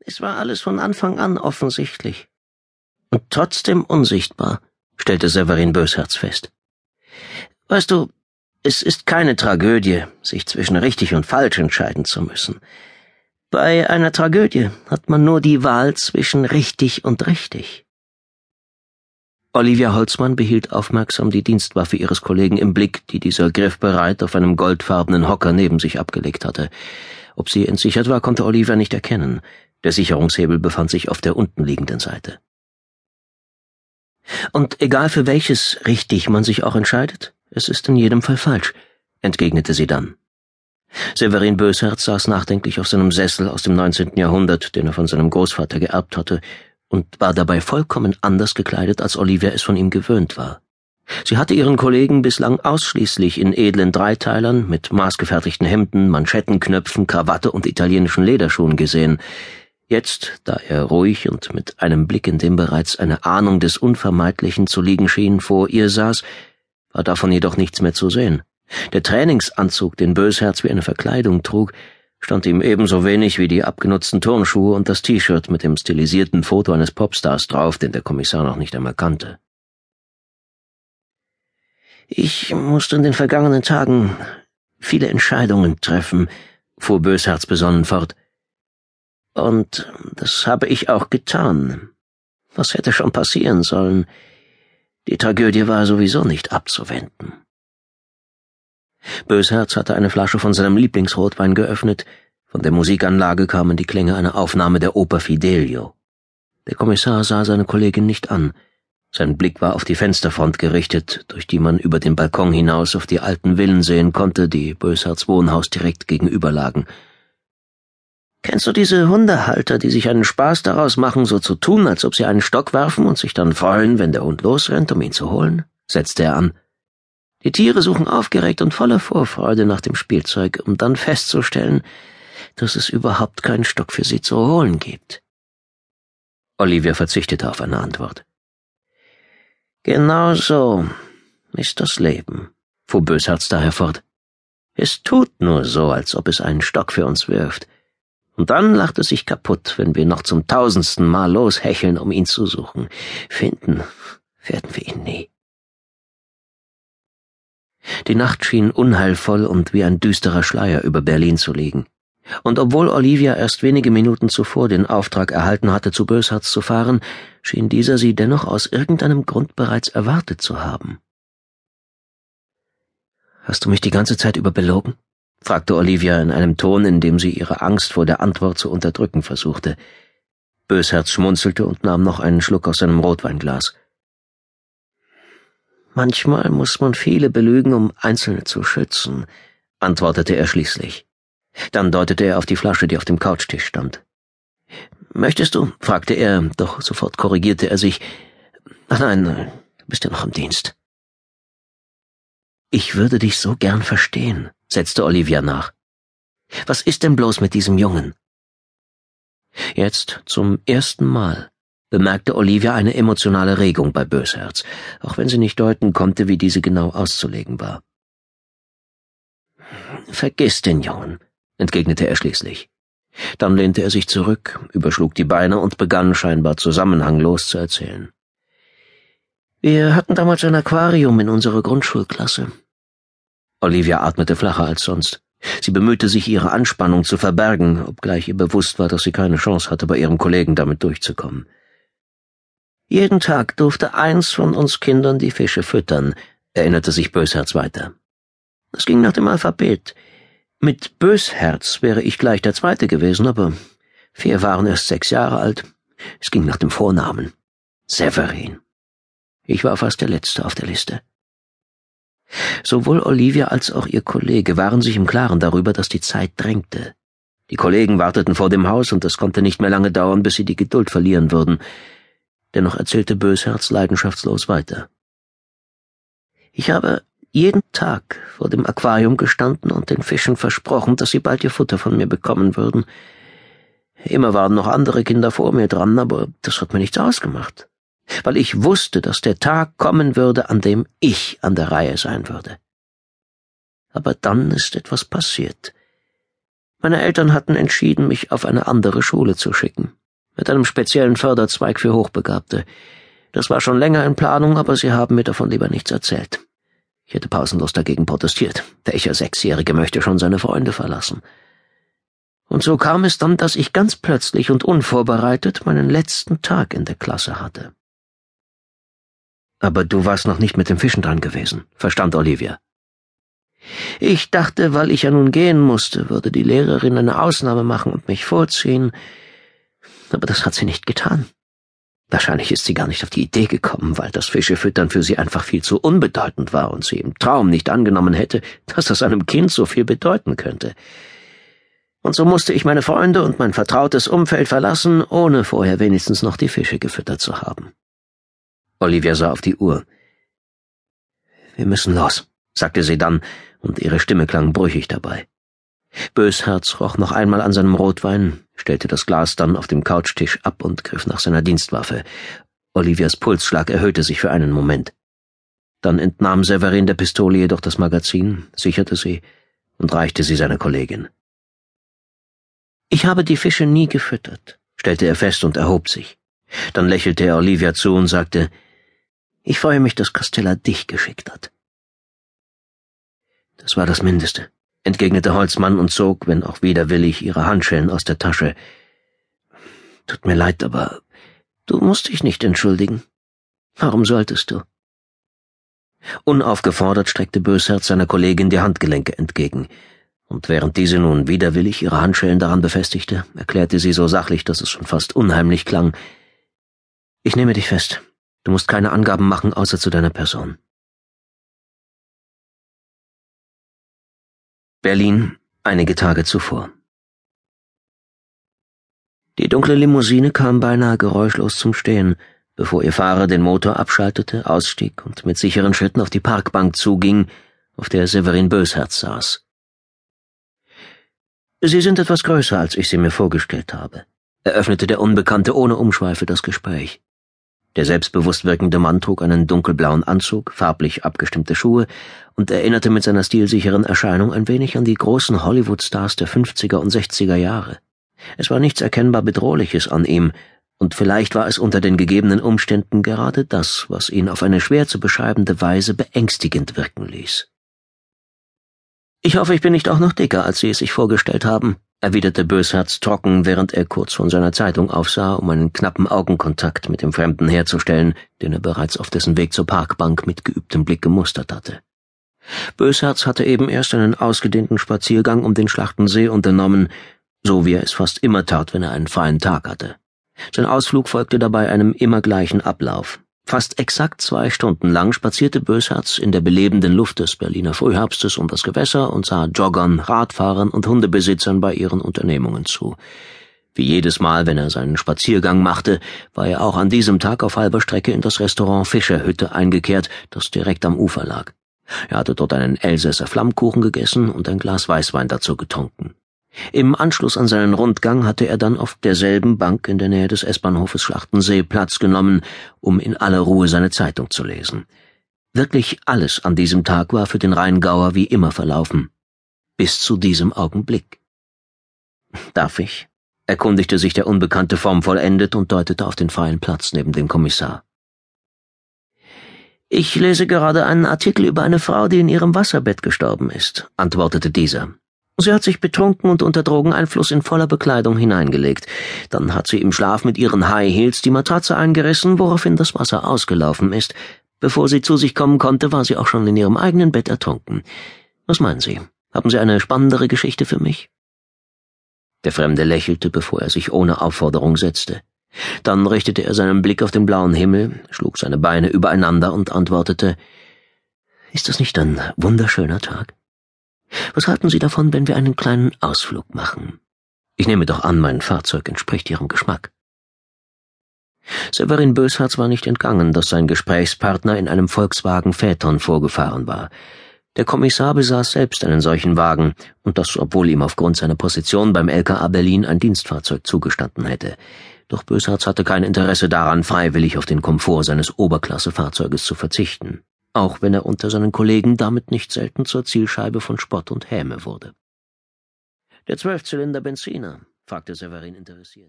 Es war alles von Anfang an offensichtlich. Und trotzdem unsichtbar, stellte Severin Bösherz fest. Weißt du, es ist keine Tragödie, sich zwischen richtig und falsch entscheiden zu müssen. Bei einer Tragödie hat man nur die Wahl zwischen richtig und richtig. Olivia Holzmann behielt aufmerksam die Dienstwaffe ihres Kollegen im Blick, die dieser griffbereit auf einem goldfarbenen Hocker neben sich abgelegt hatte. Ob sie entsichert war, konnte Olivia nicht erkennen. Der Sicherungshebel befand sich auf der unten liegenden Seite. Und egal für welches richtig man sich auch entscheidet, es ist in jedem Fall falsch, entgegnete sie dann. Severin Bösherz saß nachdenklich auf seinem Sessel aus dem 19. Jahrhundert, den er von seinem Großvater geerbt hatte, und war dabei vollkommen anders gekleidet, als Olivia es von ihm gewöhnt war. Sie hatte ihren Kollegen bislang ausschließlich in edlen Dreiteilern mit maßgefertigten Hemden, Manschettenknöpfen, Krawatte und italienischen Lederschuhen gesehen. Jetzt, da er ruhig und mit einem Blick, in dem bereits eine Ahnung des Unvermeidlichen zu liegen schien, vor ihr saß, war davon jedoch nichts mehr zu sehen. Der Trainingsanzug, den Bösherz wie eine Verkleidung trug, stand ihm ebenso wenig wie die abgenutzten Turnschuhe und das T-Shirt mit dem stilisierten Foto eines Popstars drauf, den der Kommissar noch nicht einmal kannte. Ich musste in den vergangenen Tagen viele Entscheidungen treffen, fuhr Bösherz besonnen fort. Und das habe ich auch getan. Was hätte schon passieren sollen? Die Tragödie war sowieso nicht abzuwenden. Bösherz hatte eine Flasche von seinem Lieblingsrotwein geöffnet. Von der Musikanlage kamen die Klänge einer Aufnahme der Oper Fidelio. Der Kommissar sah seine Kollegin nicht an. Sein Blick war auf die Fensterfront gerichtet, durch die man über den Balkon hinaus auf die alten Villen sehen konnte, die Bösherz Wohnhaus direkt gegenüber lagen. Kennst du diese Hundehalter, die sich einen Spaß daraus machen, so zu tun, als ob sie einen Stock werfen und sich dann freuen, wenn der Hund losrennt, um ihn zu holen? setzte er an. Die Tiere suchen aufgeregt und voller Vorfreude nach dem Spielzeug, um dann festzustellen, dass es überhaupt keinen Stock für sie zu holen gibt. Olivia verzichtete auf eine Antwort. Genau so ist das Leben, fuhr Bösherz daher fort. Es tut nur so, als ob es einen Stock für uns wirft. Und dann lacht es sich kaputt, wenn wir noch zum tausendsten Mal loshecheln, um ihn zu suchen. Finden werden wir ihn nie. Die Nacht schien unheilvoll und wie ein düsterer Schleier über Berlin zu liegen. Und obwohl Olivia erst wenige Minuten zuvor den Auftrag erhalten hatte, zu Böshards zu fahren, schien dieser sie dennoch aus irgendeinem Grund bereits erwartet zu haben. Hast du mich die ganze Zeit über belogen? Fragte Olivia in einem Ton, in dem sie ihre Angst vor der Antwort zu unterdrücken versuchte. Bösherz schmunzelte und nahm noch einen Schluck aus seinem Rotweinglas. Manchmal muss man viele belügen, um Einzelne zu schützen, antwortete er schließlich. Dann deutete er auf die Flasche, die auf dem Couchtisch stand. Möchtest du? fragte er, doch sofort korrigierte er sich. Ach nein, du bist ja noch im Dienst. Ich würde dich so gern verstehen, setzte Olivia nach. Was ist denn bloß mit diesem Jungen? Jetzt zum ersten Mal bemerkte Olivia eine emotionale Regung bei Bösherz, auch wenn sie nicht deuten konnte, wie diese genau auszulegen war. Vergiss den Jungen, entgegnete er schließlich. Dann lehnte er sich zurück, überschlug die Beine und begann scheinbar zusammenhanglos zu erzählen. Wir hatten damals ein Aquarium in unserer Grundschulklasse. Olivia atmete flacher als sonst. Sie bemühte sich, ihre Anspannung zu verbergen, obgleich ihr bewusst war, dass sie keine Chance hatte, bei ihrem Kollegen damit durchzukommen. Jeden Tag durfte eins von uns Kindern die Fische füttern, erinnerte sich Bösherz weiter. Es ging nach dem Alphabet. Mit Bösherz wäre ich gleich der Zweite gewesen, aber vier waren erst sechs Jahre alt. Es ging nach dem Vornamen. Severin. Ich war fast der Letzte auf der Liste. Sowohl Olivia als auch ihr Kollege waren sich im Klaren darüber, dass die Zeit drängte. Die Kollegen warteten vor dem Haus, und es konnte nicht mehr lange dauern, bis sie die Geduld verlieren würden. Dennoch erzählte Bösherz leidenschaftslos weiter. Ich habe jeden Tag vor dem Aquarium gestanden und den Fischen versprochen, dass sie bald ihr Futter von mir bekommen würden. Immer waren noch andere Kinder vor mir dran, aber das hat mir nichts ausgemacht, weil ich wusste, dass der Tag kommen würde, an dem ich an der Reihe sein würde. Aber dann ist etwas passiert. Meine Eltern hatten entschieden, mich auf eine andere Schule zu schicken, mit einem speziellen Förderzweig für Hochbegabte. Das war schon länger in Planung, aber sie haben mir davon lieber nichts erzählt. Ich hätte pausenlos dagegen protestiert. Welcher Sechsjährige möchte schon seine Freunde verlassen? Und so kam es dann, dass ich ganz plötzlich und unvorbereitet meinen letzten Tag in der Klasse hatte. Aber du warst noch nicht mit dem Fischen dran gewesen, verstand Olivia. Ich dachte, weil ich ja nun gehen musste, würde die Lehrerin eine Ausnahme machen und mich vorziehen, aber das hat sie nicht getan. Wahrscheinlich ist sie gar nicht auf die Idee gekommen, weil das Fischefüttern für sie einfach viel zu unbedeutend war und sie im Traum nicht angenommen hätte, dass das einem Kind so viel bedeuten könnte. Und so musste ich meine Freunde und mein vertrautes Umfeld verlassen, ohne vorher wenigstens noch die Fische gefüttert zu haben. Olivia sah auf die Uhr. Wir müssen los, sagte sie dann, und ihre Stimme klang brüchig dabei. Bösherz roch noch einmal an seinem Rotwein, stellte das Glas dann auf dem Couchtisch ab und griff nach seiner Dienstwaffe. Olivias Pulsschlag erhöhte sich für einen Moment. Dann entnahm Severin der Pistole jedoch das Magazin, sicherte sie und reichte sie seiner Kollegin. Ich habe die Fische nie gefüttert, stellte er fest und erhob sich. Dann lächelte er Olivia zu und sagte, ich freue mich, dass Costella dich geschickt hat. Das war das Mindeste, entgegnete Holzmann und zog, wenn auch widerwillig, ihre Handschellen aus der Tasche. Tut mir leid, aber du musst dich nicht entschuldigen. Warum solltest du? Unaufgefordert streckte Bösherz seiner Kollegin die Handgelenke entgegen, und während diese nun widerwillig ihre Handschellen daran befestigte, erklärte sie so sachlich, dass es schon fast unheimlich klang, ich nehme dich fest. Du musst keine Angaben machen, außer zu deiner Person. Berlin, einige Tage zuvor. Die dunkle Limousine kam beinahe geräuschlos zum Stehen, bevor ihr Fahrer den Motor abschaltete, ausstieg und mit sicheren Schritten auf die Parkbank zuging, auf der Severin Bösherz saß. Sie sind etwas größer, als ich sie mir vorgestellt habe, eröffnete der Unbekannte ohne Umschweife das Gespräch. Der selbstbewusst wirkende Mann trug einen dunkelblauen Anzug, farblich abgestimmte Schuhe und erinnerte mit seiner stilsicheren Erscheinung ein wenig an die großen Hollywood-Stars der 50er und 60er Jahre. Es war nichts erkennbar Bedrohliches an ihm, und vielleicht war es unter den gegebenen Umständen gerade das, was ihn auf eine schwer zu beschreibende Weise beängstigend wirken ließ. Ich hoffe, ich bin nicht auch noch dicker, als Sie es sich vorgestellt haben, erwiderte Bösherz trocken, während er kurz von seiner Zeitung aufsah, um einen knappen Augenkontakt mit dem Fremden herzustellen, den er bereits auf dessen Weg zur Parkbank mit geübtem Blick gemustert hatte. Bösherz hatte eben erst einen ausgedehnten Spaziergang um den Schlachtensee unternommen, so wie er es fast immer tat, wenn er einen freien Tag hatte. Sein Ausflug folgte dabei einem immer gleichen Ablauf. Fast exakt zwei Stunden lang spazierte Bösherz in der belebenden Luft des Berliner Frühherbstes um das Gewässer und sah Joggern, Radfahrern und Hundebesitzern bei ihren Unternehmungen zu. Wie jedes Mal, wenn er seinen Spaziergang machte, war er auch an diesem Tag auf halber Strecke in das Restaurant Fischerhütte eingekehrt, das direkt am Ufer lag. Er hatte dort einen Elsässer Flammkuchen gegessen und ein Glas Weißwein dazu getrunken. Im Anschluss an seinen Rundgang hatte er dann auf derselben Bank in der Nähe des S-Bahnhofes Schlachtensee Platz genommen, um in aller Ruhe seine Zeitung zu lesen. Wirklich alles an diesem Tag war für den Rheingauer wie immer verlaufen. Bis zu diesem Augenblick. Darf ich? erkundigte sich der Unbekannte formvollendet und deutete auf den freien Platz neben dem Kommissar. Ich lese gerade einen Artikel über eine Frau, die in ihrem Wasserbett gestorben ist, antwortete dieser. Sie hat sich betrunken und unter Drogeneinfluss in voller Bekleidung hineingelegt. Dann hat sie im Schlaf mit ihren High Heels die Matratze eingerissen, woraufhin das Wasser ausgelaufen ist. Bevor sie zu sich kommen konnte, war sie auch schon in ihrem eigenen Bett ertrunken. Was meinen Sie? Haben Sie eine spannendere Geschichte für mich? Der Fremde lächelte, bevor er sich ohne Aufforderung setzte. Dann richtete er seinen Blick auf den blauen Himmel, schlug seine Beine übereinander und antwortete Ist das nicht ein wunderschöner Tag? Was halten Sie davon, wenn wir einen kleinen Ausflug machen? Ich nehme doch an, mein Fahrzeug entspricht Ihrem Geschmack. Severin Böshardt war nicht entgangen, dass sein Gesprächspartner in einem Volkswagen Phaeton vorgefahren war. Der Kommissar besaß selbst einen solchen Wagen, und das obwohl ihm aufgrund seiner Position beim LKA Berlin ein Dienstfahrzeug zugestanden hätte. Doch Böshardt hatte kein Interesse daran, freiwillig auf den Komfort seines Oberklassefahrzeuges zu verzichten auch wenn er unter seinen Kollegen damit nicht selten zur Zielscheibe von Spott und Häme wurde. Der Zwölfzylinder Benziner? fragte Severin interessiert.